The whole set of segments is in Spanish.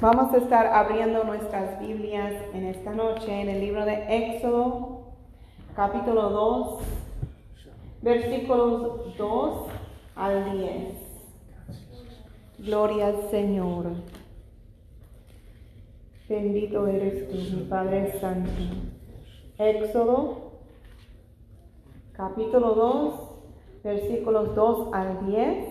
Vamos a estar abriendo nuestras Biblias en esta noche en el libro de Éxodo, capítulo 2, versículos 2 al 10. Gloria al Señor. Bendito eres tú, mi Padre Santo. Éxodo, capítulo 2, versículos 2 al 10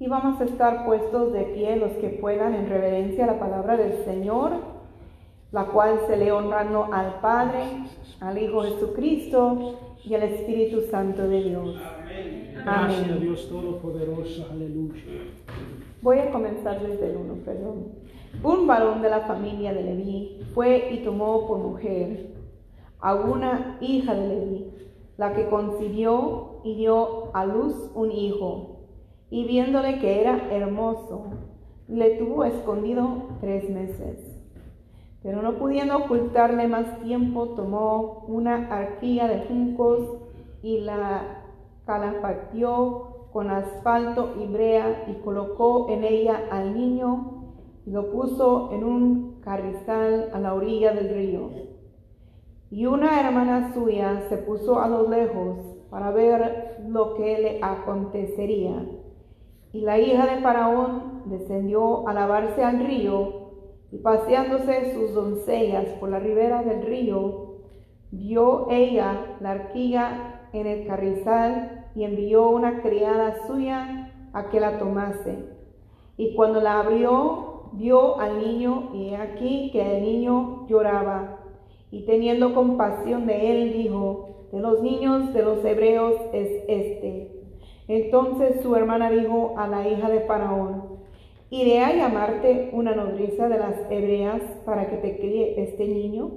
y vamos a estar puestos de pie los que puedan en reverencia a la palabra del Señor, la cual se le honrando al Padre, al Hijo Jesucristo y al Espíritu Santo de Dios. Amén. Dios Todopoderoso, aleluya. Voy a comenzar desde el 1, perdón. Un varón de la familia de Leví fue y tomó por mujer a una hija de Leví, la que concibió y dio a luz un hijo y viéndole que era hermoso, le tuvo escondido tres meses. Pero no pudiendo ocultarle más tiempo, tomó una arquilla de juncos y la calafatió con asfalto y brea y colocó en ella al niño y lo puso en un carrizal a la orilla del río. Y una hermana suya se puso a lo lejos para ver lo que le acontecería. Y la hija de Faraón descendió a lavarse al río, y paseándose sus doncellas por la ribera del río, vio ella la arquilla en el carrizal y envió una criada suya a que la tomase. Y cuando la abrió, vio al niño y aquí que el niño lloraba. Y teniendo compasión de él, dijo, de los niños de los hebreos es este entonces su hermana dijo a la hija de Faraón, ¿iré a llamarte una nodriza de las hebreas para que te críe este niño?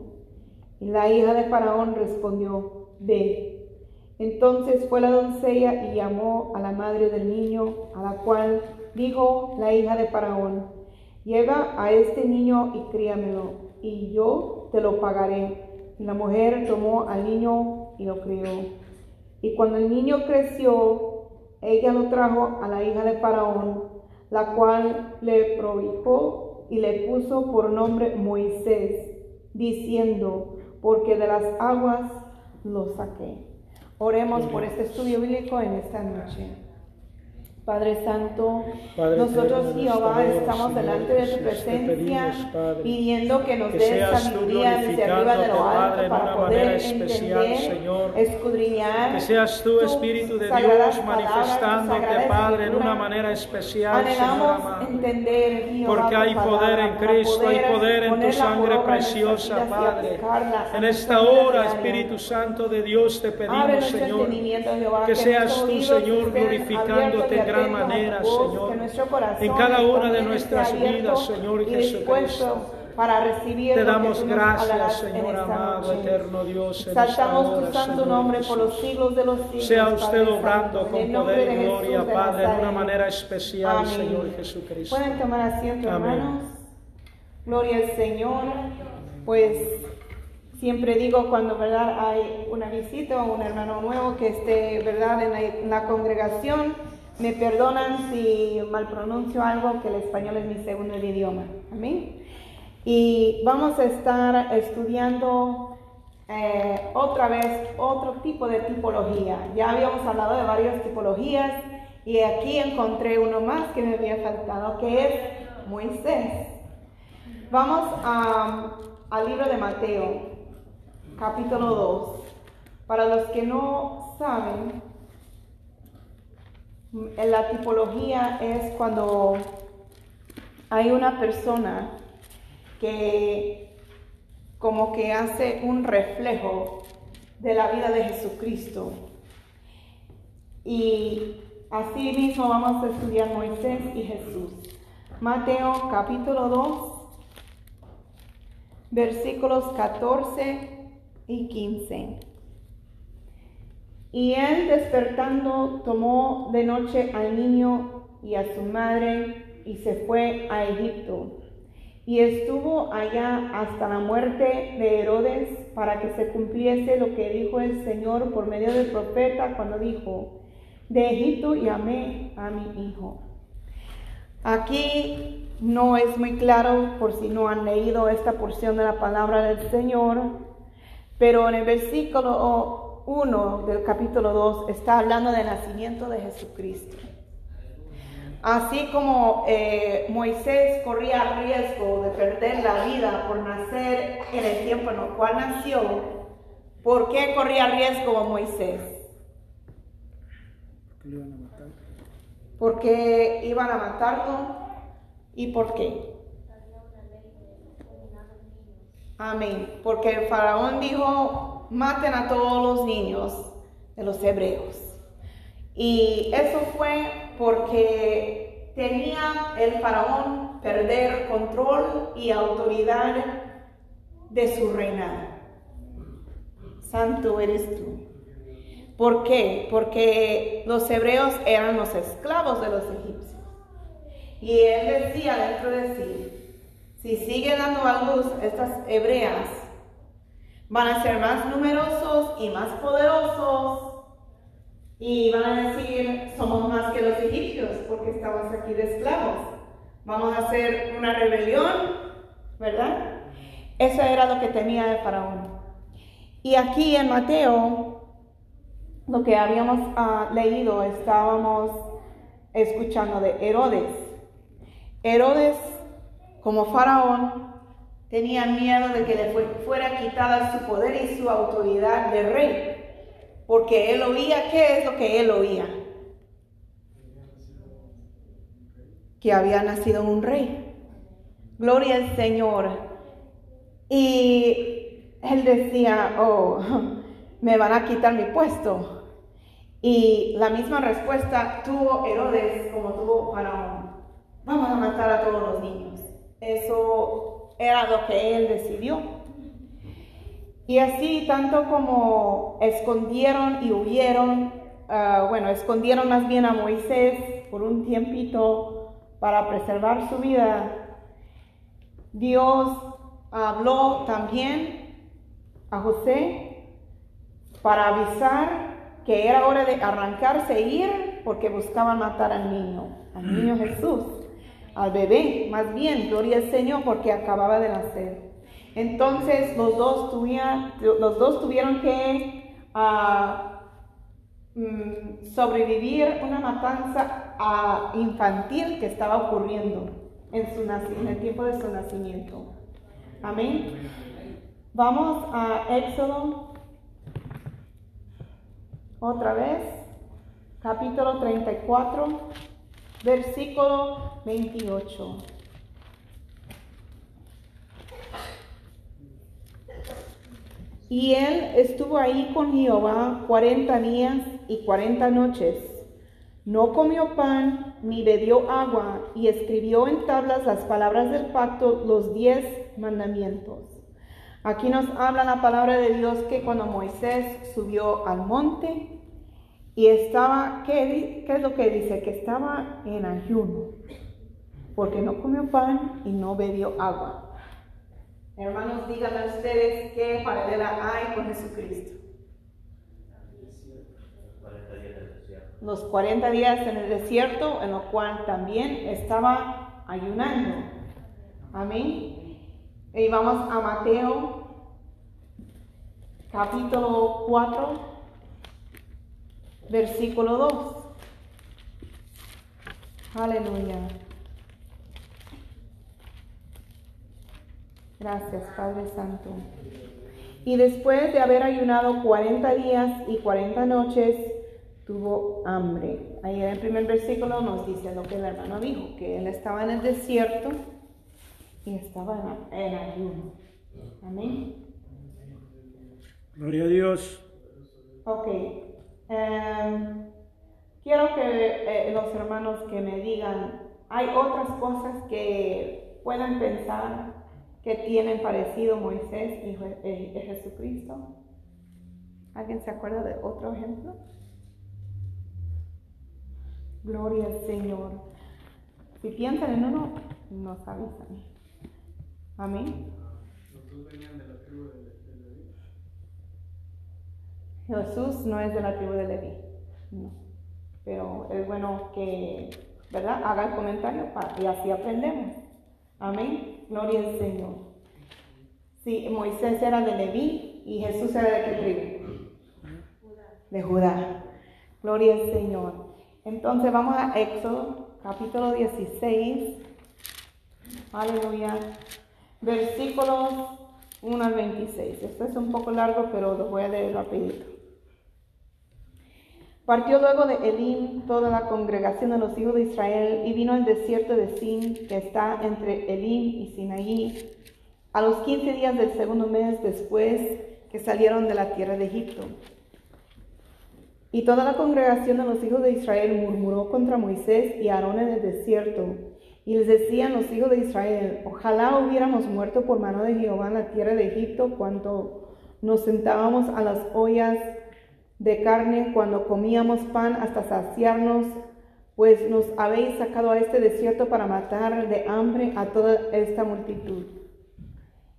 Y la hija de Faraón respondió, ve. Entonces fue la doncella y llamó a la madre del niño, a la cual dijo la hija de Faraón, lleva a este niño y críamelo, y yo te lo pagaré. Y la mujer tomó al niño y lo crió. Y cuando el niño creció, ella lo trajo a la hija de Faraón, la cual le provocó y le puso por nombre Moisés, diciendo, porque de las aguas lo saqué. Oremos por este estudio bíblico en esta noche. Padre Santo, nosotros Jehová estamos delante de tu presencia pidiendo que nos des sabiduría desde arriba de lo alto para poder entender, escudriñar que seas tú Espíritu de Dios manifestándote Padre en una manera especial Anhelamos entender porque hay poder en Cristo, hay poder en tu sangre preciosa Padre. En esta hora Espíritu Santo de Dios te pedimos Señor que seas tú Señor glorificándote manera, Señor, en cada una de nuestras vidas, Señor Jesucristo. Para recibir Te damos gracias, Señor amado, eterno Dios. Saltamos tu santo nombre por los siglos de los siglos. Sea usted obrando con poder y gloria, Padre, de una manera especial, Señor Jesucristo. Pueden tomar asiento, hermanos. Gloria al Señor. Pues siempre digo cuando verdad hay una visita o un hermano nuevo que esté verdad en la congregación me perdonan si mal pronuncio algo, que el español es mi segundo idioma. Amén. Y vamos a estar estudiando eh, otra vez otro tipo de tipología. Ya habíamos hablado de varias tipologías y aquí encontré uno más que me había faltado, que es Moisés. Vamos al libro de Mateo, capítulo 2. Para los que no saben, la tipología es cuando hay una persona que como que hace un reflejo de la vida de Jesucristo. Y así mismo vamos a estudiar Moisés y Jesús. Mateo capítulo 2, versículos 14 y 15. Y él despertando tomó de noche al niño y a su madre y se fue a Egipto. Y estuvo allá hasta la muerte de Herodes para que se cumpliese lo que dijo el Señor por medio del profeta cuando dijo, de Egipto llamé a mi hijo. Aquí no es muy claro por si no han leído esta porción de la palabra del Señor, pero en el versículo 1 del capítulo 2 está hablando del nacimiento de Jesucristo. Así como eh, Moisés corría riesgo de perder la vida por nacer en el tiempo en el cual nació, ¿por qué corría riesgo Moisés? Porque iban a matarlo ¿Y por qué? Amén. Porque el faraón dijo, maten a todos los niños de los hebreos. Y eso fue porque tenía el faraón perder control y autoridad de su reinado. Santo eres tú. ¿Por qué? Porque los hebreos eran los esclavos de los egipcios. Y él decía dentro de sí, si sigue dando a luz estas hebreas, van a ser más numerosos y más poderosos y van a decir, somos más que los egipcios porque estamos aquí de esclavos. Vamos a hacer una rebelión, ¿verdad? Eso era lo que tenía el faraón. Y aquí en Mateo, lo que habíamos ah, leído, estábamos escuchando de Herodes. Herodes, como faraón, tenía miedo de que le fuera quitada su poder y su autoridad de rey, porque él oía, ¿qué es lo que él oía? Que había nacido un rey. Gloria al Señor. Y él decía, oh, me van a quitar mi puesto. Y la misma respuesta tuvo Herodes como tuvo Faraón vamos a matar a todos los niños. Eso era lo que él decidió. Y así, tanto como escondieron y huyeron, ah, bueno, escondieron más bien a Moisés por un tiempito para preservar su vida, Dios habló también a José para avisar que era hora de arrancarse e ir porque buscaban matar al niño, al niño Jesús al bebé, más bien, gloria al Señor, porque acababa de nacer. Entonces los dos, tuvieron, los dos tuvieron que mm, sobrevivir una matanza ah, infantil que estaba ocurriendo en, su, en el tiempo de su nacimiento. Amén. Vamos a Éxodo otra vez, capítulo 34 versículo 28. Y él estuvo ahí con Jehová cuarenta días y cuarenta noches. No comió pan ni bebió agua y escribió en tablas las palabras del pacto, los diez mandamientos. Aquí nos habla la palabra de Dios que cuando Moisés subió al monte, y estaba, ¿qué, ¿qué, es lo que dice? Que estaba en ayuno, porque no comió pan y no bebió agua. Hermanos, díganme ustedes qué paralela hay con Jesucristo. Los 40 días en el desierto, en lo cual también estaba ayunando. Amén. Y vamos a Mateo, capítulo 4 versículo 2. Aleluya. Gracias, Padre Santo. Y después de haber ayunado 40 días y 40 noches, tuvo hambre. Ahí en el primer versículo nos dice lo que el hermano dijo, que él estaba en el desierto y estaba en ayuno. Amén. Gloria a Dios. Ok, Em, quiero que eh, los hermanos que me digan, ¿hay otras cosas que puedan pensar que tienen parecido Moisés y, y Jesucristo? ¿Alguien se acuerda de otro ejemplo? Gloria al Señor. Si piensan en uno, nos avisan. Amén. Jesús no es de la tribu de Leví, no. Pero es bueno que, ¿verdad? Haga el comentario y así aprendemos. Amén. Gloria al Señor. Sí, Moisés era de Leví y Jesús era de qué tribu? De Judá. Gloria al Señor. Entonces vamos a Éxodo, capítulo 16. Aleluya. Versículos 1 al 26. Esto es un poco largo, pero lo voy a leer rapidito. Partió luego de Elim toda la congregación de los hijos de Israel y vino al desierto de Sin, que está entre Elim y Sinaí, a los quince días del segundo mes después que salieron de la tierra de Egipto. Y toda la congregación de los hijos de Israel murmuró contra Moisés y Aarón en el desierto. Y les decían los hijos de Israel, ojalá hubiéramos muerto por mano de Jehová en la tierra de Egipto cuando nos sentábamos a las ollas de carne cuando comíamos pan hasta saciarnos, pues nos habéis sacado a este desierto para matar de hambre a toda esta multitud.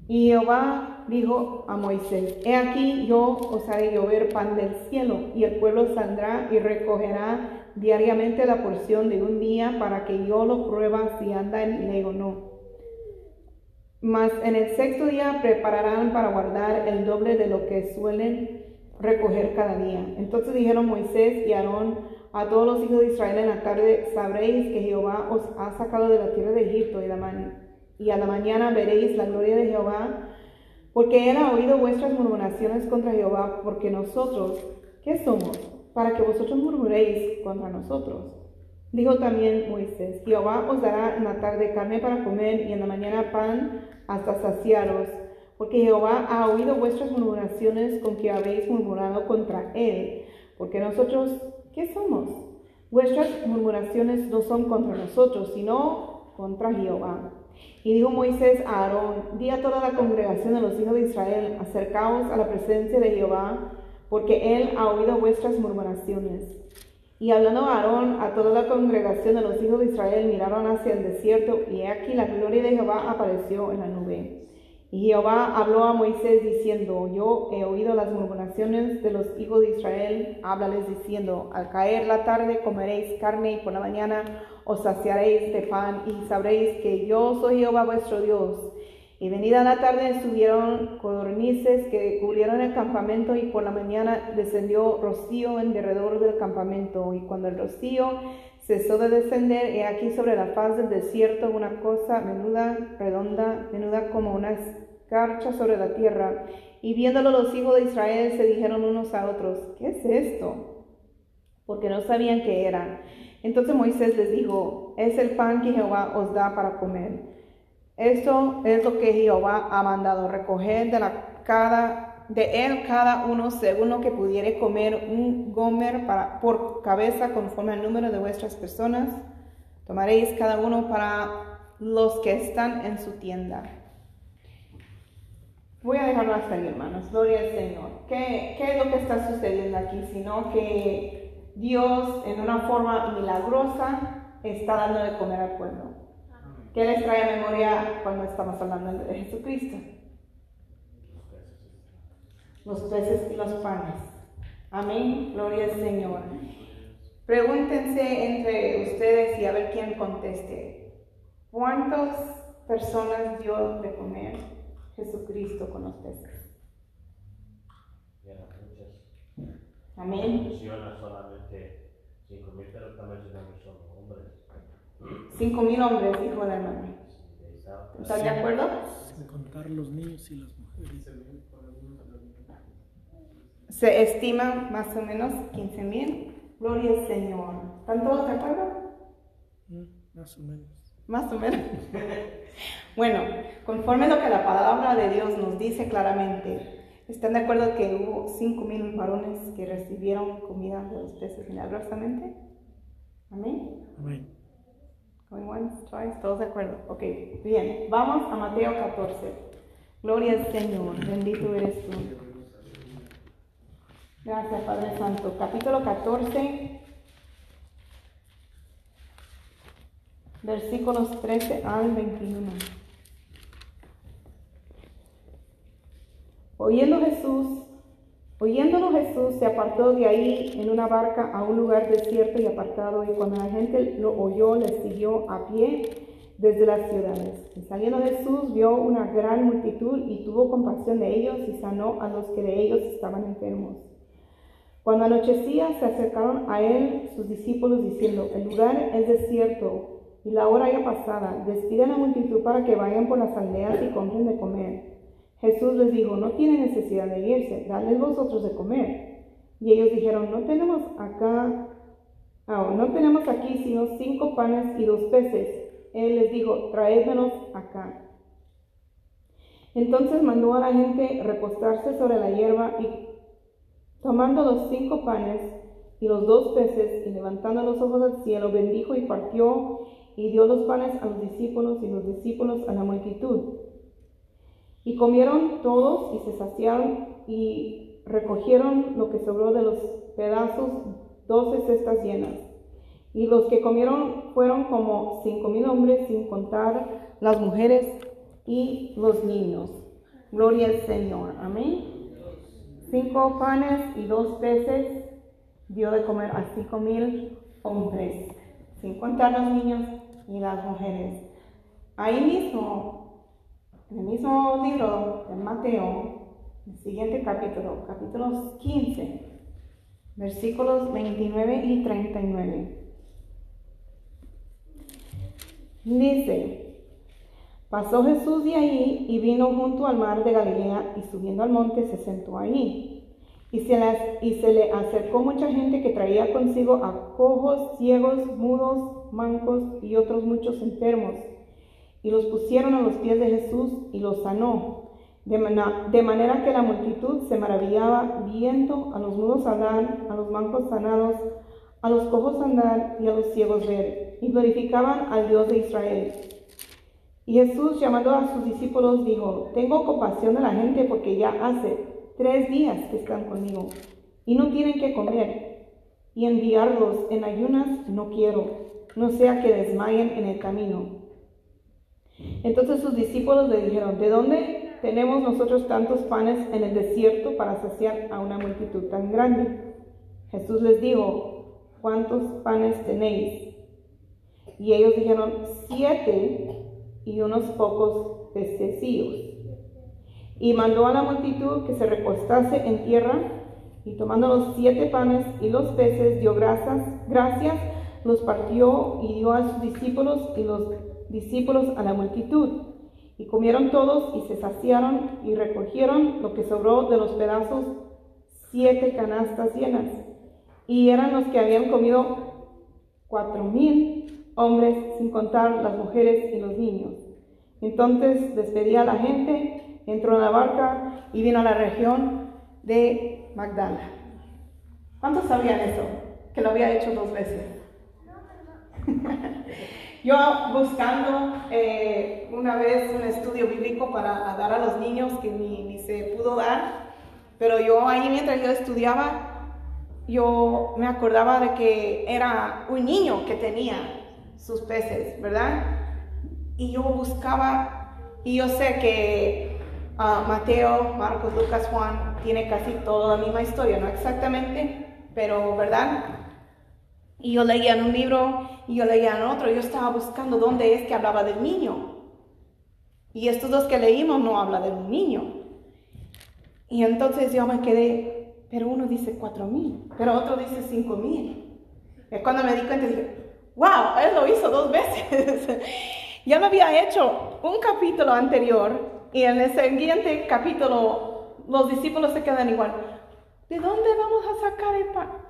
Y Jehová dijo a Moisés, He aquí yo os haré llover pan del cielo, y el pueblo saldrá y recogerá diariamente la porción de un día para que yo lo prueba si anda en ley o no. Mas en el sexto día prepararán para guardar el doble de lo que suelen recoger cada día. Entonces dijeron Moisés y Aarón a todos los hijos de Israel en la tarde, sabréis que Jehová os ha sacado de la tierra de Egipto y, y a la mañana veréis la gloria de Jehová, porque él ha oído vuestras murmuraciones contra Jehová, porque nosotros, ¿qué somos? Para que vosotros murmuréis contra nosotros. Dijo también Moisés, Jehová os dará en la tarde carne para comer y en la mañana pan hasta saciaros porque Jehová ha oído vuestras murmuraciones con que habéis murmurado contra él. Porque nosotros, ¿qué somos? Vuestras murmuraciones no son contra nosotros, sino contra Jehová. Y dijo Moisés a Aarón, di a toda la congregación de los hijos de Israel, acercaos a la presencia de Jehová, porque él ha oído vuestras murmuraciones. Y hablando Aarón, a toda la congregación de los hijos de Israel miraron hacia el desierto, y he aquí la gloria de Jehová apareció en la nube. Y Jehová habló a Moisés diciendo, yo he oído las murmuraciones de los hijos de Israel, háblales diciendo, al caer la tarde comeréis carne y por la mañana os saciaréis de pan y sabréis que yo soy Jehová vuestro Dios. Y venida la tarde subieron codornices que cubrieron el campamento y por la mañana descendió rocío en derredor del campamento. Y cuando el rocío cesó de descender, he aquí sobre la faz del desierto una cosa menuda, redonda, menuda como una escarcha sobre la tierra. Y viéndolo los hijos de Israel se dijeron unos a otros, ¿qué es esto? Porque no sabían qué era. Entonces Moisés les dijo, es el pan que Jehová os da para comer. Esto es lo que Jehová ha mandado, recoger de, la, cada, de él cada uno según lo que pudiere comer un gomer para, por cabeza conforme al número de vuestras personas. Tomaréis cada uno para los que están en su tienda. Voy a dejarlo hasta ahí, hermanos. Gloria al Señor. ¿Qué, ¿Qué es lo que está sucediendo aquí? Sino que Dios, en una forma milagrosa, está dando de comer al pueblo. ¿Qué les trae a memoria cuando estamos hablando de Jesucristo? Los peces y los panes. Amén. Gloria al Señor. Pregúntense entre ustedes y a ver quién conteste. ¿Cuántas personas dio de comer Jesucristo con los peces? Amén. solamente cinco mil, pero también. Cinco mil hombres, dijo la hermana. ¿Están de acuerdo? De contar los niños y las mujeres. Se estima más o menos 15 mil. Gloria al Señor. ¿Están todos de acuerdo? Mm, más o menos. Más o menos. bueno, conforme a lo que la palabra de Dios nos dice claramente, ¿están de acuerdo que hubo cinco mil varones que recibieron comida de los peces milagrosamente? Amén. Amén. Once, twice, todos de acuerdo. Ok, bien. Vamos a Mateo 14. Gloria al Señor, bendito eres tú. Gracias, Padre Santo. Capítulo 14, versículos 13 al 21. Oyendo Jesús Oyéndolo Jesús se apartó de ahí en una barca a un lugar desierto y apartado, y cuando la gente lo oyó, le siguió a pie, desde las ciudades. Y saliendo Jesús vio una gran multitud y tuvo compasión de ellos y sanó a los que de ellos estaban enfermos. Cuando anochecía se acercaron a él sus discípulos diciendo, el lugar es desierto y la hora ya pasada, despiden a la multitud para que vayan por las aldeas y compren de comer. Jesús les dijo, no tiene necesidad de irse, dadles vosotros de comer. Y ellos dijeron, no tenemos acá, ah, no tenemos aquí sino cinco panes y dos peces. Él les dijo, traédmelos acá. Entonces mandó a la gente recostarse sobre la hierba y tomando los cinco panes y los dos peces y levantando los ojos al cielo, bendijo y partió y dio los panes a los discípulos y los discípulos a la multitud. Y comieron todos y se saciaron y recogieron lo que sobró de los pedazos, doce cestas llenas. Y los que comieron fueron como cinco mil hombres, sin contar las mujeres y los niños. Gloria al Señor. Amén. Cinco panes y dos peces dio de comer a cinco mil hombres, sin contar los niños y las mujeres. Ahí mismo, en el mismo libro de Mateo, el siguiente capítulo, capítulos 15, versículos 29 y 39. Dice, pasó Jesús de ahí y vino junto al mar de Galilea y subiendo al monte se sentó ahí. Y se, y se le acercó mucha gente que traía consigo a cojos, ciegos, mudos, mancos y otros muchos enfermos. Y los pusieron a los pies de Jesús y los sanó. De, manera que la multitud se maravillaba viendo a los mudos hablar, a los mancos sanados, a los cojos andar y a los ciegos ver, y glorificaban al Dios de Israel. Y Jesús, llamando a sus discípulos, dijo, tengo compasión de la gente porque ya hace tres días que están conmigo y no tienen que comer, y enviarlos en ayunas no quiero, no sea que desmayen en el camino. Entonces sus discípulos le dijeron, ¿de dónde tenemos nosotros tantos panes en el desierto para saciar a una multitud tan grande? Jesús les dijo, ¿cuántos panes tenéis? Y ellos dijeron, siete y unos pocos pececillos. Y mandó a la multitud que se recostase en tierra, y tomando los siete panes y los peces, dio gracias, gracias, los partió y dio a sus discípulos y los discípulos a la multitud. Y comieron todos y se saciaron y recogieron lo que sobró de los pedazos, siete canastas llenas y eran los que habían comido cuatro mil hombres, sin contar las mujeres y los niños. Entonces despedía a la gente, entró en la barca y vino a la región de Magdala. ¿Cuántos sabían eso? Que lo había hecho dos veces. Yo buscando eh, una vez un estudio bíblico para dar a los niños que ni, ni se pudo dar, pero yo ahí mientras yo estudiaba, yo me acordaba de que era un niño que tenía sus peces, ¿verdad? Y yo buscaba, y yo sé que ah, Mateo, Marcos, Lucas, Juan tiene casi toda la misma historia, no exactamente, pero ¿verdad? Y yo leía en un libro y yo leía en otro, yo estaba buscando dónde es que hablaba del niño. Y estos dos que leímos no habla de un niño. Y entonces yo me quedé, pero uno dice cuatro mil, pero otro dice cinco mil. Y cuando me di cuenta dije, wow, él lo hizo dos veces. ya lo había hecho un capítulo anterior y en el siguiente capítulo los discípulos se quedan igual. ¿De dónde vamos a sacar el pan?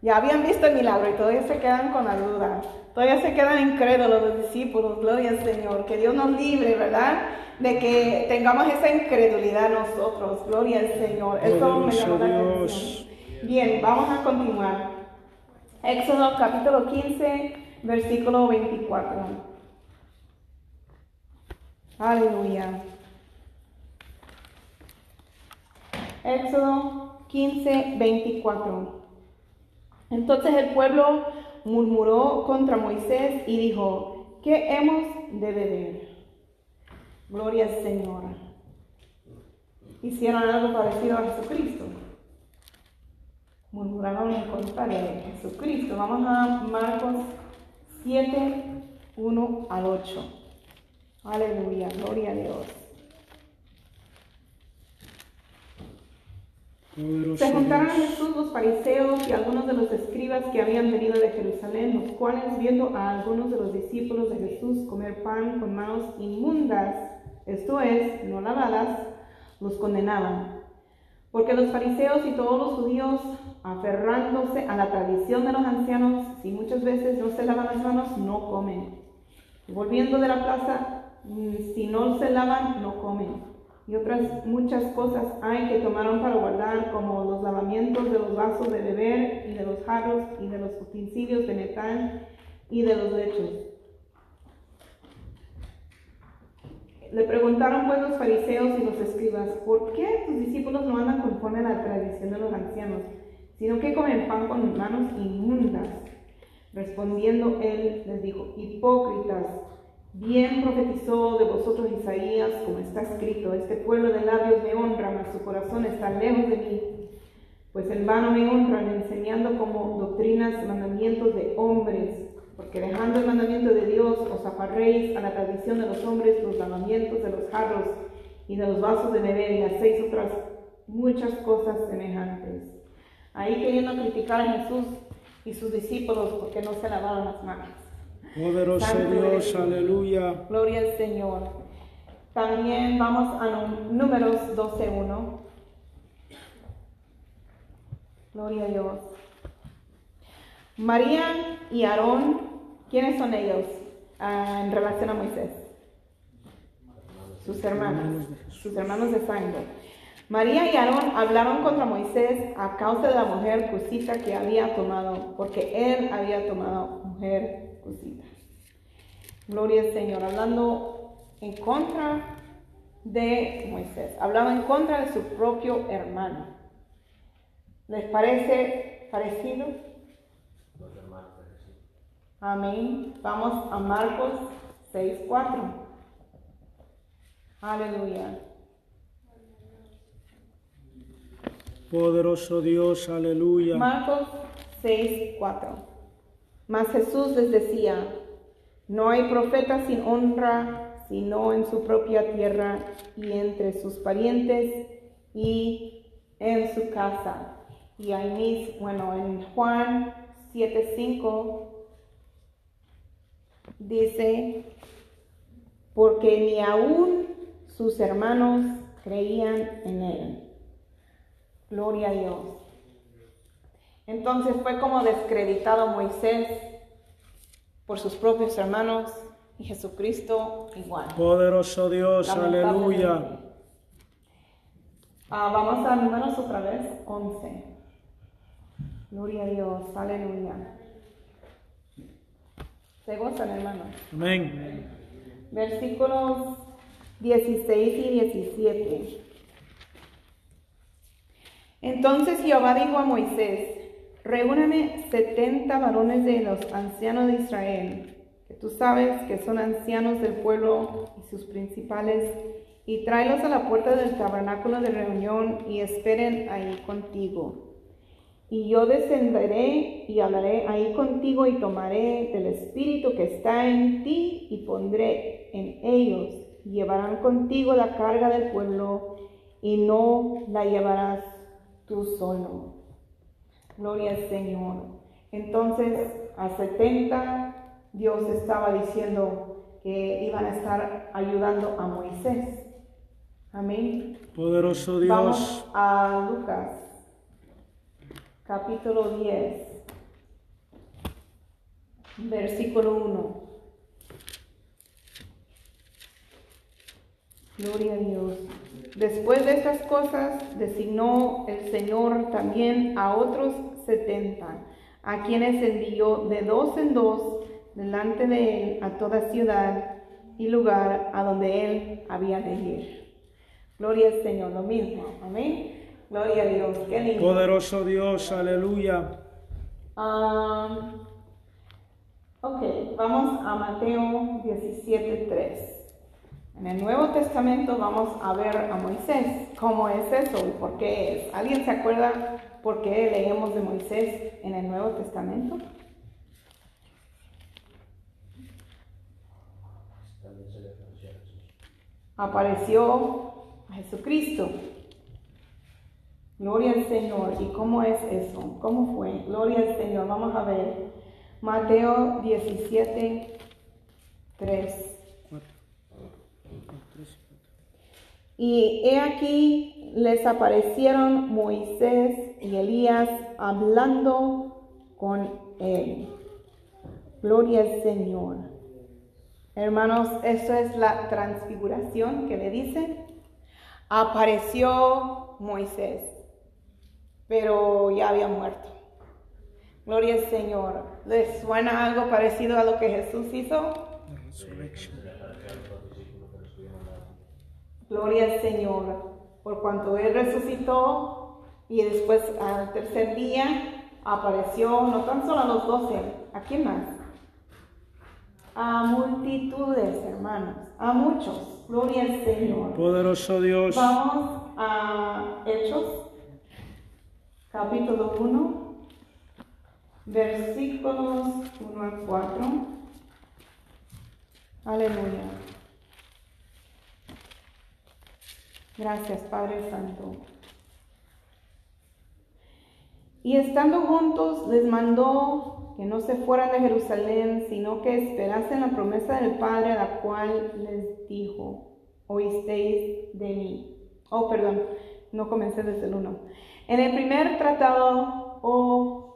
Ya habían visto el milagro y todavía se quedan con la duda. Todavía se quedan incrédulos los discípulos. Gloria al Señor. Que Dios nos libre, ¿verdad? De que tengamos esa incredulidad nosotros. Gloria al Señor. Eso me la atención. Bien, vamos a continuar. Éxodo capítulo 15, versículo 24. Aleluya. Éxodo 15, 24. Entonces el pueblo murmuró contra Moisés y dijo, ¿qué hemos de beber? Gloria al Señor. Hicieron algo parecido a Jesucristo. Murmuraron en contra de Jesucristo. Vamos a Marcos 7, 1 al 8. Aleluya, gloria a Dios. Se juntaron a Jesús los fariseos y algunos de los escribas que habían venido de Jerusalén, los cuales viendo a algunos de los discípulos de Jesús comer pan con manos inmundas, esto es, no lavadas, los condenaban. Porque los fariseos y todos los judíos, aferrándose a la tradición de los ancianos, si muchas veces no se lavan las manos, no comen. Volviendo de la plaza, mm, si no se lavan, no comen y otras muchas cosas hay que tomaron para guardar, como los lavamientos de los vasos de beber y de los jarros y de los utensilios de metal y de los lechos. Le preguntaron pues los fariseos y los escribas, ¿por qué tus discípulos no andan conforme a la tradición de los ancianos, sino que comen pan con manos inmundas? Respondiendo él les dijo, hipócritas, Bien profetizó de vosotros Isaías, como está escrito, este pueblo de labios me honra, mas su corazón está lejos de mí. Pues en vano me honran, enseñando como doctrinas mandamientos de hombres, porque dejando el mandamiento de Dios os afarréis a la tradición de los hombres los mandamientos de los jarros y de los vasos de beber y hacéis otras muchas cosas semejantes. Ahí queriendo criticar a Jesús y sus discípulos porque no se lavaron las manos. Poderoso Dios, aleluya. Gloria al Señor. También vamos a números 12.1. Gloria a Dios. María y Aarón, ¿quiénes son ellos ah, en relación a Moisés? Sus hermanos, sus hermanos de sangre. María y Aarón hablaron contra Moisés a causa de la mujer cusita que había tomado, porque él había tomado mujer Gloria al Señor, hablando en contra de Moisés, hablaba en contra de su propio hermano. ¿Les parece parecido? Amén. Vamos a Marcos 6.4. Aleluya. Poderoso Dios, aleluya. Marcos 6.4. Mas Jesús les decía, no hay profeta sin honra, sino en su propia tierra y entre sus parientes y en su casa. Y ahí mismo, bueno, en Juan 7:5 dice, porque ni aún sus hermanos creían en él. Gloria a Dios. Entonces fue como descreditado Moisés por sus propios hermanos y Jesucristo igual. Poderoso Dios, aleluya. Ah, vamos a números otra vez, 11. Gloria a Dios, aleluya. Se gozan, hermanos. Amén. Versículos 16 y 17. Entonces Jehová dijo a Moisés, Reúneme setenta varones de los ancianos de Israel, que tú sabes que son ancianos del pueblo y sus principales, y tráelos a la puerta del tabernáculo de reunión y esperen ahí contigo. Y yo descenderé y hablaré ahí contigo y tomaré del espíritu que está en ti y pondré en ellos. Llevarán contigo la carga del pueblo y no la llevarás tú solo. Gloria al Señor. Entonces, a 70, Dios estaba diciendo que iban a estar ayudando a Moisés. Amén. Poderoso Dios. Vamos a Lucas, capítulo 10, versículo 1. Gloria a Dios. Después de estas cosas, designó el Señor también a otros setenta, a quienes envió de dos en dos delante de él a toda ciudad y lugar a donde él había de ir. Gloria al Señor, lo mismo. Amén. Gloria a Dios. Qué lindo. Poderoso Dios, aleluya. Um, ok, vamos a Mateo 17, 3. En el Nuevo Testamento vamos a ver a Moisés, cómo es eso y por qué es. ¿Alguien se acuerda por qué leemos de Moisés en el Nuevo Testamento? Apareció a Jesucristo. Gloria al Señor. ¿Y cómo es eso? ¿Cómo fue? Gloria al Señor. Vamos a ver. Mateo 17, 3. Y he aquí les aparecieron Moisés y Elías hablando con él. Gloria al Señor. Hermanos, eso es la transfiguración que le dicen. Apareció Moisés, pero ya había muerto. Gloria al Señor. ¿Les suena algo parecido a lo que Jesús hizo? Gloria al Señor. Por cuanto Él resucitó y después al tercer día apareció no tan solo a los doce, ¿a quién más? a multitudes, hermanos, a muchos. Gloria al Señor. Poderoso Dios. Vamos a Hechos, capítulo 1, versículos 1 al 4. Aleluya. Gracias, Padre Santo. Y estando juntos les mandó que no se fueran de Jerusalén, sino que esperasen la promesa del Padre a la cual les dijo, oísteis de mí. Oh, perdón, no comencé desde el 1. En el primer tratado, oh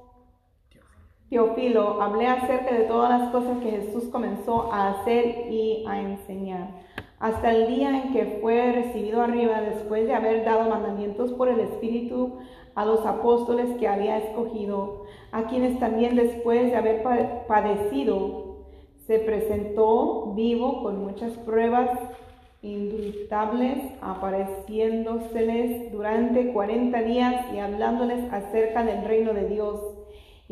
Teofilo, hablé acerca de todas las cosas que Jesús comenzó a hacer y a enseñar, hasta el día en que fue recibido arriba después de haber dado mandamientos por el Espíritu a los apóstoles que había escogido, a quienes también después de haber padecido, se presentó vivo con muchas pruebas indubitables, apareciéndoseles durante cuarenta días y hablándoles acerca del reino de Dios.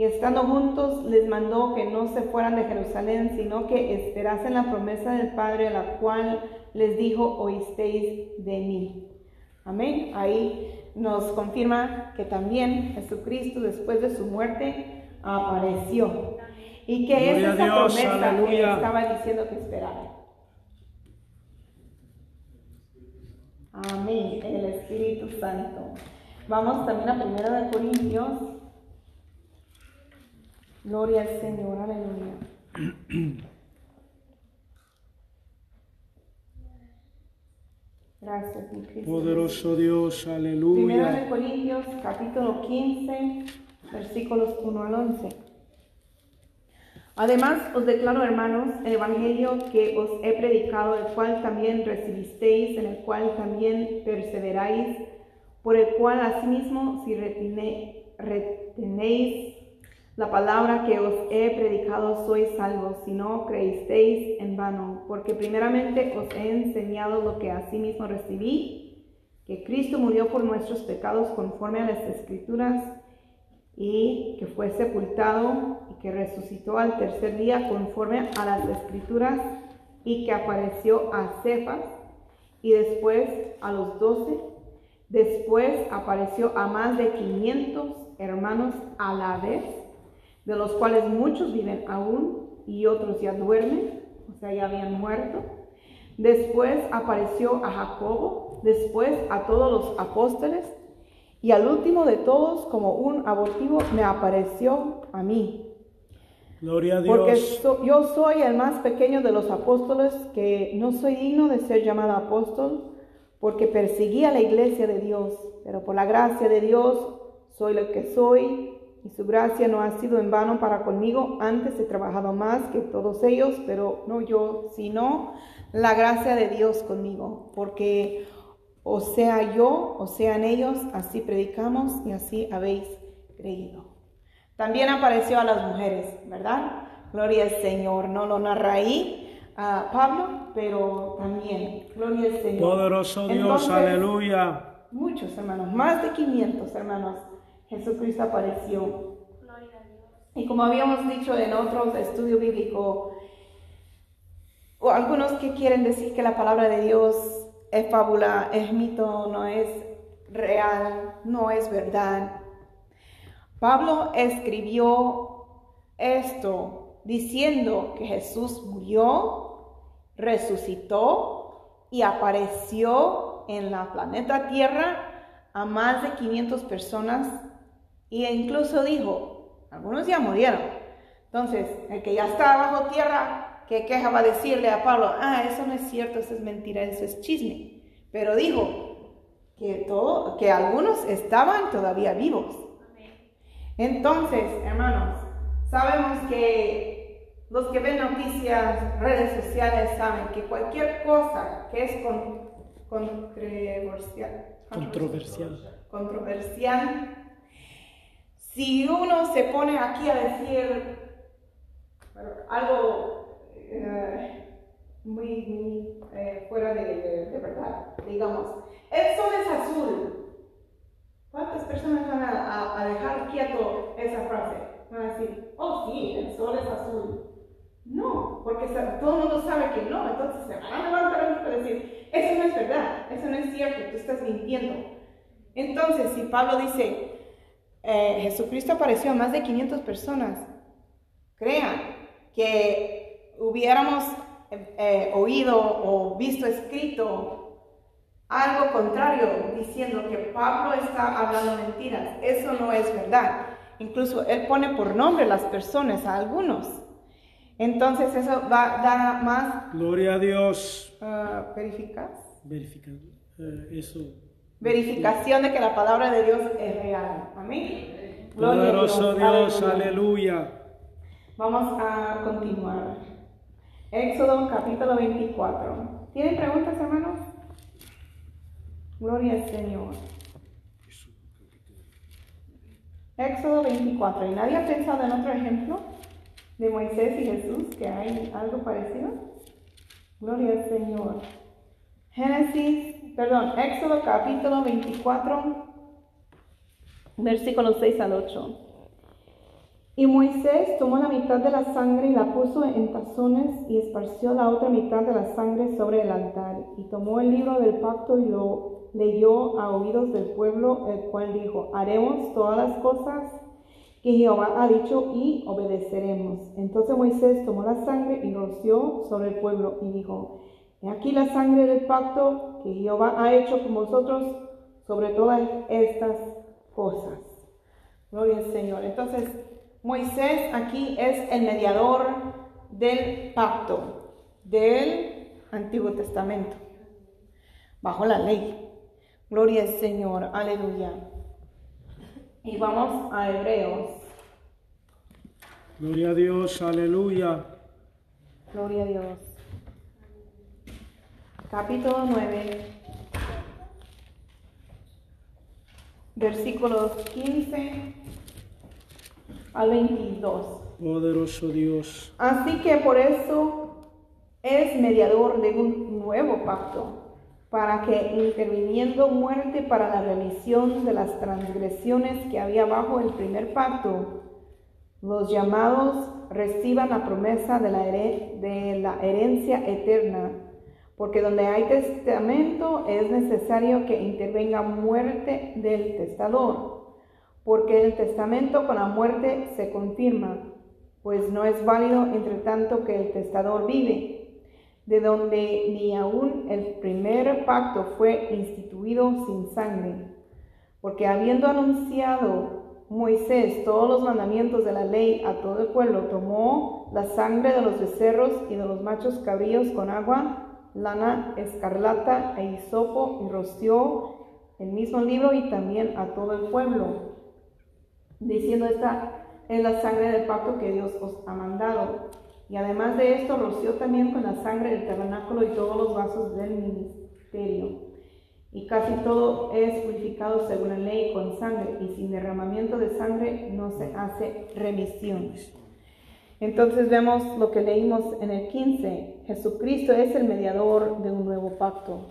Y estando juntos les mandó que no se fueran de Jerusalén, sino que esperasen la promesa del Padre, a la cual les dijo, oísteis de mí. Amén. Ahí nos confirma que también Jesucristo después de su muerte apareció. Y que es esa promesa que estaba diciendo que esperaba. Amén, el Espíritu Santo. Vamos también a Primera de Corintios. Gloria al Señor, aleluya. Gracias, mi Cristo. Poderoso Dios, aleluya. Primero de Corintios, capítulo 15, versículos 1 al 11. Además, os declaro, hermanos, el Evangelio que os he predicado, el cual también recibisteis, en el cual también perseveráis, por el cual asimismo, si retenéis la palabra que os he predicado sois salvos, si no creísteis en vano, porque primeramente os he enseñado lo que asimismo recibí, que Cristo murió por nuestros pecados conforme a las escrituras, y que fue sepultado y que resucitó al tercer día conforme a las escrituras, y que apareció a Cefas y después a los doce, después apareció a más de quinientos hermanos a la vez de los cuales muchos viven aún y otros ya duermen, o sea, ya habían muerto. Después apareció a Jacobo, después a todos los apóstoles, y al último de todos, como un abortivo, me apareció a mí. Gloria a Dios. Porque yo soy el más pequeño de los apóstoles, que no soy digno de ser llamado apóstol, porque perseguí a la iglesia de Dios, pero por la gracia de Dios soy lo que soy y su gracia no ha sido en vano para conmigo. Antes he trabajado más que todos ellos, pero no yo, sino la gracia de Dios conmigo, porque o sea yo, o sean ellos, así predicamos y así habéis creído. También apareció a las mujeres, ¿verdad? Gloria al Señor, no lo narra ahí. a Pablo, pero también, gloria al Señor. Poderoso Dios, aleluya. Muchos hermanos, más de 500 hermanos Jesucristo apareció. Y como habíamos dicho en otros estudios bíblicos, o algunos que quieren decir que la palabra de Dios es fábula, es mito, no es real, no es verdad. Pablo escribió esto diciendo que Jesús murió, resucitó y apareció en la planeta Tierra a más de 500 personas e incluso dijo, algunos ya murieron. Entonces, el que ya está bajo tierra, ¿qué queja va a decirle a Pablo? Ah, eso no es cierto, eso es mentira, eso es chisme. Pero dijo que, todo, que algunos estaban todavía vivos. Entonces, hermanos, sabemos que los que ven noticias, redes sociales, saben que cualquier cosa que es con, controversial, controversial, controversial, si uno se pone aquí a decir algo eh, muy, eh, fuera de, verdad, digamos, el sol es azul. ¿Cuántas personas van a, dejar quieto esa frase? Van a decir, oh sí, el sol es azul. No, porque todo el mundo sabe que no, entonces se van a levantar y decir, eso no es verdad, eso no es cierto, tú estás mintiendo. Entonces, si Pablo dice, eh, Jesucristo apareció a más de 500 personas, crean que hubiéramos eh, oído o visto escrito algo contrario, diciendo que Pablo está hablando mentiras. Eso no es verdad. Incluso él pone por nombre las personas, a algunos. Entonces eso va a dar más... Gloria a Dios. Uh, ¿Verificas? Eh, eso. Verificación de que la palabra de Dios es real. Amén. Poderoso Dios, aleluya. Vamos a continuar. Éxodo capítulo 24. ¿Tienen preguntas, hermanos? Gloria al Señor. Éxodo 24. ¿Y nadie ha pensado en otro ejemplo de Moisés y Jesús que hay algo parecido? Gloria al Señor. Génesis, perdón, Éxodo capítulo 24, versículos 6 al 8. Y Moisés tomó la mitad de la sangre y la puso en tazones y esparció la otra mitad de la sangre sobre el altar. Y tomó el libro del pacto y lo leyó a oídos del pueblo, el cual dijo, haremos todas las cosas que Jehová ha dicho y obedeceremos. Entonces Moisés tomó la sangre y roció sobre el pueblo y dijo, he aquí la sangre del pacto que Jehová ha hecho con vosotros sobre todas estas cosas. Gloria al Señor. Entonces, Moisés aquí es el mediador del pacto, del Antiguo Testamento, bajo la ley. Gloria al Señor, aleluya. Y vamos a Hebreos. Gloria a Dios, aleluya. Gloria a Dios. Capítulo 9, versículos 15 al 22. Poderoso Dios. Así que por eso es mediador de un nuevo pacto, para que interviniendo muerte para la remisión de las transgresiones que había bajo el primer pacto, los llamados reciban la promesa de la, de la herencia eterna, porque donde hay testamento es necesario que intervenga muerte del testador porque el testamento con la muerte se confirma, pues no es válido entre tanto que el testador vive, de donde ni aún el primer pacto fue instituido sin sangre, porque habiendo anunciado Moisés todos los mandamientos de la ley a todo el pueblo, tomó la sangre de los becerros y de los machos cabríos con agua, lana, escarlata e hisopo y roció el mismo libro y también a todo el pueblo diciendo esta es la sangre del pacto que Dios os ha mandado. Y además de esto, roció también con la sangre del tabernáculo y todos los vasos del ministerio. Y casi todo es purificado según la ley con sangre, y sin derramamiento de sangre no se hace remisión. Entonces vemos lo que leímos en el 15. Jesucristo es el mediador de un nuevo pacto.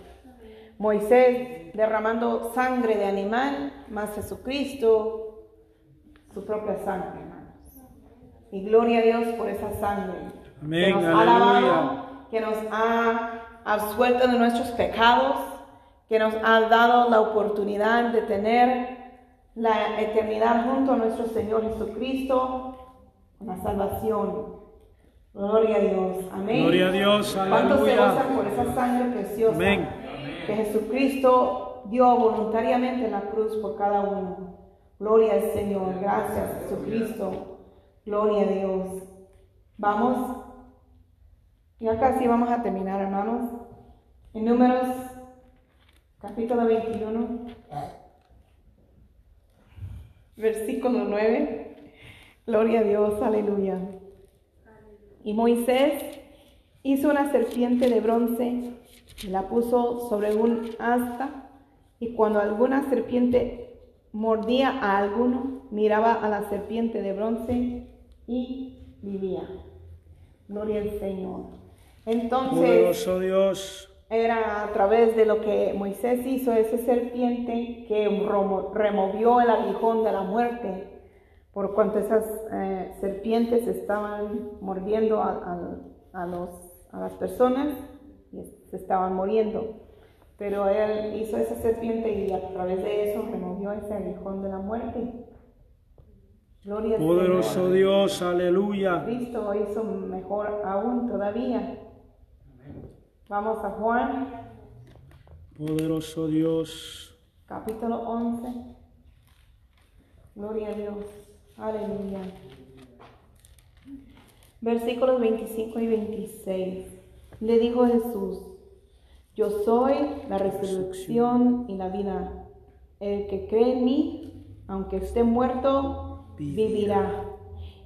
Moisés derramando sangre de animal, más Jesucristo su propia sangre, hermanos. Y gloria a Dios por esa sangre que nos ha lavado, que nos ha absuelto de nuestros pecados, que nos ha dado la oportunidad de tener la eternidad junto a nuestro Señor Jesucristo, la salvación. Gloria a Dios. Amén. Gloria a Dios. ¿Cuántos se gozan por esa sangre preciosa Amén. que Jesucristo dio voluntariamente en la cruz por cada uno? Gloria al Señor. Gracias, Jesucristo. Gloria a Dios. Vamos. Ya casi vamos a terminar, hermanos. En números, capítulo 21, versículo 9. Gloria a Dios, aleluya. Y Moisés hizo una serpiente de bronce y la puso sobre un asta, y cuando alguna serpiente mordía a alguno, miraba a la serpiente de bronce y vivía. Gloria al Señor. Entonces, Dios. era a través de lo que Moisés hizo, esa serpiente que removió el aguijón de la muerte por cuanto esas eh, serpientes estaban mordiendo a, los, a las personas y se estaban muriendo. Pero él hizo esa serpiente y a través de eso removió ese aguijón de la muerte. Gloria Poderoso Dios, aleluya. Cristo hizo mejor aún todavía. Vamos a Juan. Poderoso Dios. Capítulo 11. Gloria a Dios. Aleluya. Versículos 25 y 26. Le dijo Jesús, yo soy la resurrección y la vida. El que cree en mí, aunque esté muerto, vivirá.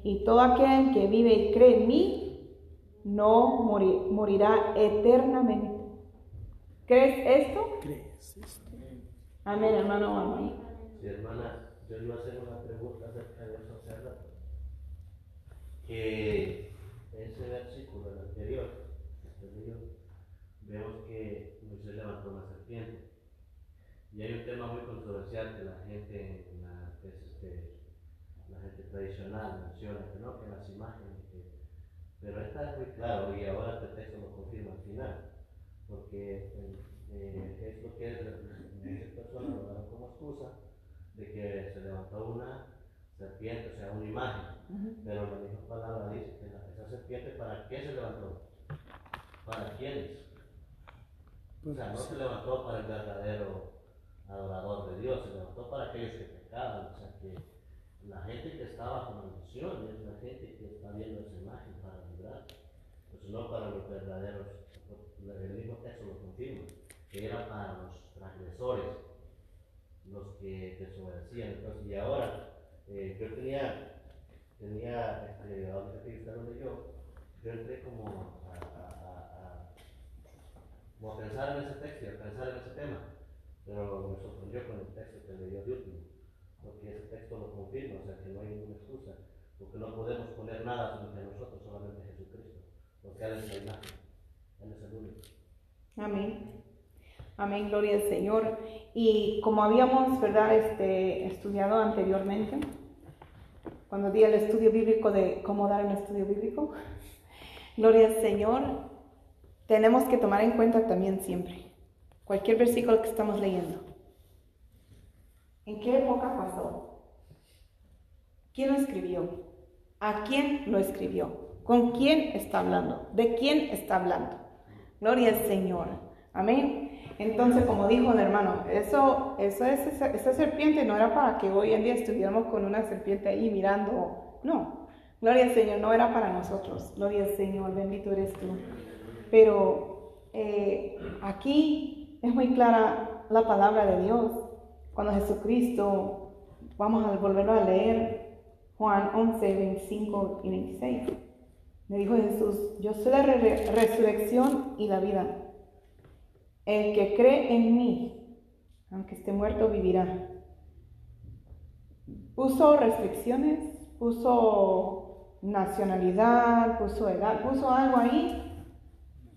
Y todo aquel que vive y cree en mí, no morirá eternamente. ¿Crees esto? ¿Crees esto? Amén, hermano. Amén. Sí, hermana, yo iba a hacer una pregunta acerca de eso Que ese versículo, el anterior, vemos que Moisés levantó una serpiente. Y hay un tema muy controversial que la gente, la, este, la gente tradicional menciona, que no, que las imágenes, pero esta es muy claro y ahora este texto lo confirma al final, porque eh, es lo que muchas personas lo dan como excusa de que se levantó una serpiente, o sea, una imagen. Pero la misma palabra dice que esa serpiente, ¿para qué se levantó? ¿Para quiénes? O sea, no se levantó para el verdadero adorador de Dios, se levantó para aquellos que pecaban. O sea, que la gente que estaba con maldición es la gente que está viendo esa imagen para librar. Pues no para los verdaderos. El mismo texto lo confirma, que era para los transgresores los que desobedecían. Entonces, y ahora, eh, yo tenía, tenía este, ahora que donde yo, yo entré como a, a, a, como a pensar en ese texto a pensar en ese tema, pero me sorprendió con el texto que leyó de último, porque ese texto lo confirma, o sea que no hay ninguna excusa, porque no podemos poner nada sobre nosotros, solamente Jesucristo, porque Él es la imagen, Él es el único. Amén. Amén, gloria al Señor. Y como habíamos, ¿verdad?, este, estudiado anteriormente, cuando di el estudio bíblico de cómo dar un estudio bíblico, gloria al Señor, tenemos que tomar en cuenta también siempre cualquier versículo que estamos leyendo. ¿En qué época pasó? ¿Quién lo escribió? ¿A quién lo escribió? ¿Con quién está hablando? ¿De quién está hablando? Gloria al Señor. Amén. Entonces, como dijo el hermano, eso, eso es, esa, serpiente no era para que hoy en día estuviéramos con una serpiente ahí mirando. No, gloria al Señor, no era para nosotros. Gloria al Señor, bendito eres tú. Pero eh, aquí es muy clara la palabra de Dios. Cuando Jesucristo, vamos a volverlo a leer, Juan 11, 25 y 26. Le dijo Jesús, yo soy la resurrección y la vida. El que cree en mí, aunque esté muerto, vivirá. Puso restricciones, puso nacionalidad, puso edad, puso algo ahí.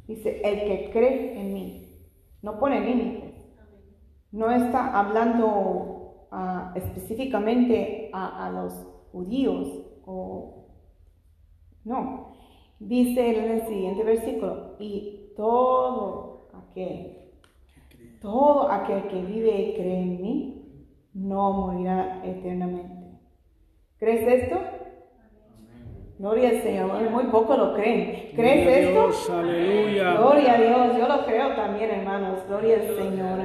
Dice, el que cree en mí. No pone límites. No está hablando ah, específicamente a, los judíos no. Dice en el siguiente versículo, y todo aquel todo aquel que vive y cree en mí no morirá eternamente. ¿Crees esto? Gloria al Señor, muy poco lo creen. ¿Crees esto? Dios, aleluya. Gloria a Dios, yo lo creo también, hermanos. Gloria al Señor.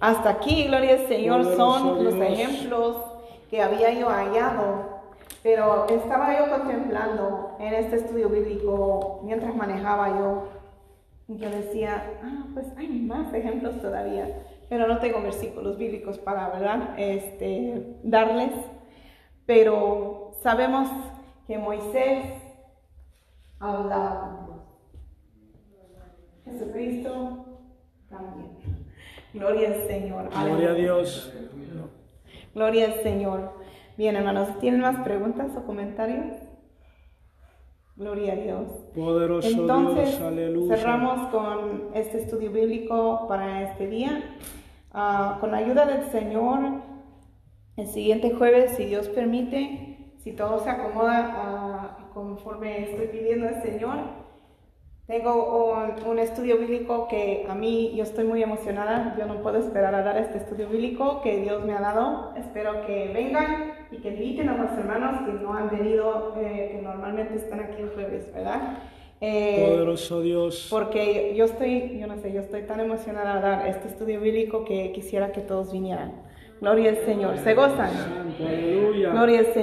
Hasta aquí, gloria al Señor, son los ejemplos que había yo hallado. Pero estaba yo contemplando en este estudio bíblico mientras manejaba yo. Yo decía, ah, pues hay más ejemplos todavía. Pero no tengo versículos bíblicos para, ¿verdad? Este, darles. Pero sabemos que Moisés hablaba con Dios. Jesucristo también. Gloria al Señor. Gloria a Dios. Gloria al Señor. Bien, hermanos, ¿tienen más preguntas o comentarios? Gloria a Dios. Poderoso Entonces, Dios, aleluya. cerramos con este estudio bíblico para este día. Ah, con la ayuda del Señor, el siguiente jueves, si Dios permite, si todo se acomoda ah, conforme estoy pidiendo al Señor, tengo un, un, estudio bíblico que a mí yo estoy muy emocionada. Yo no puedo esperar a dar este estudio bíblico que Dios me ha dado. Espero que vengan y que inviten a los hermanos que no han venido, eh, que normalmente están aquí el jueves, ¿verdad? Eh, Poderoso Dios. Porque yo estoy, yo no sé, yo estoy tan emocionada a dar este estudio bíblico que quisiera que todos vinieran. Gloria al Señor. ¿Se gozan? Aleluya. Gloria al Señor.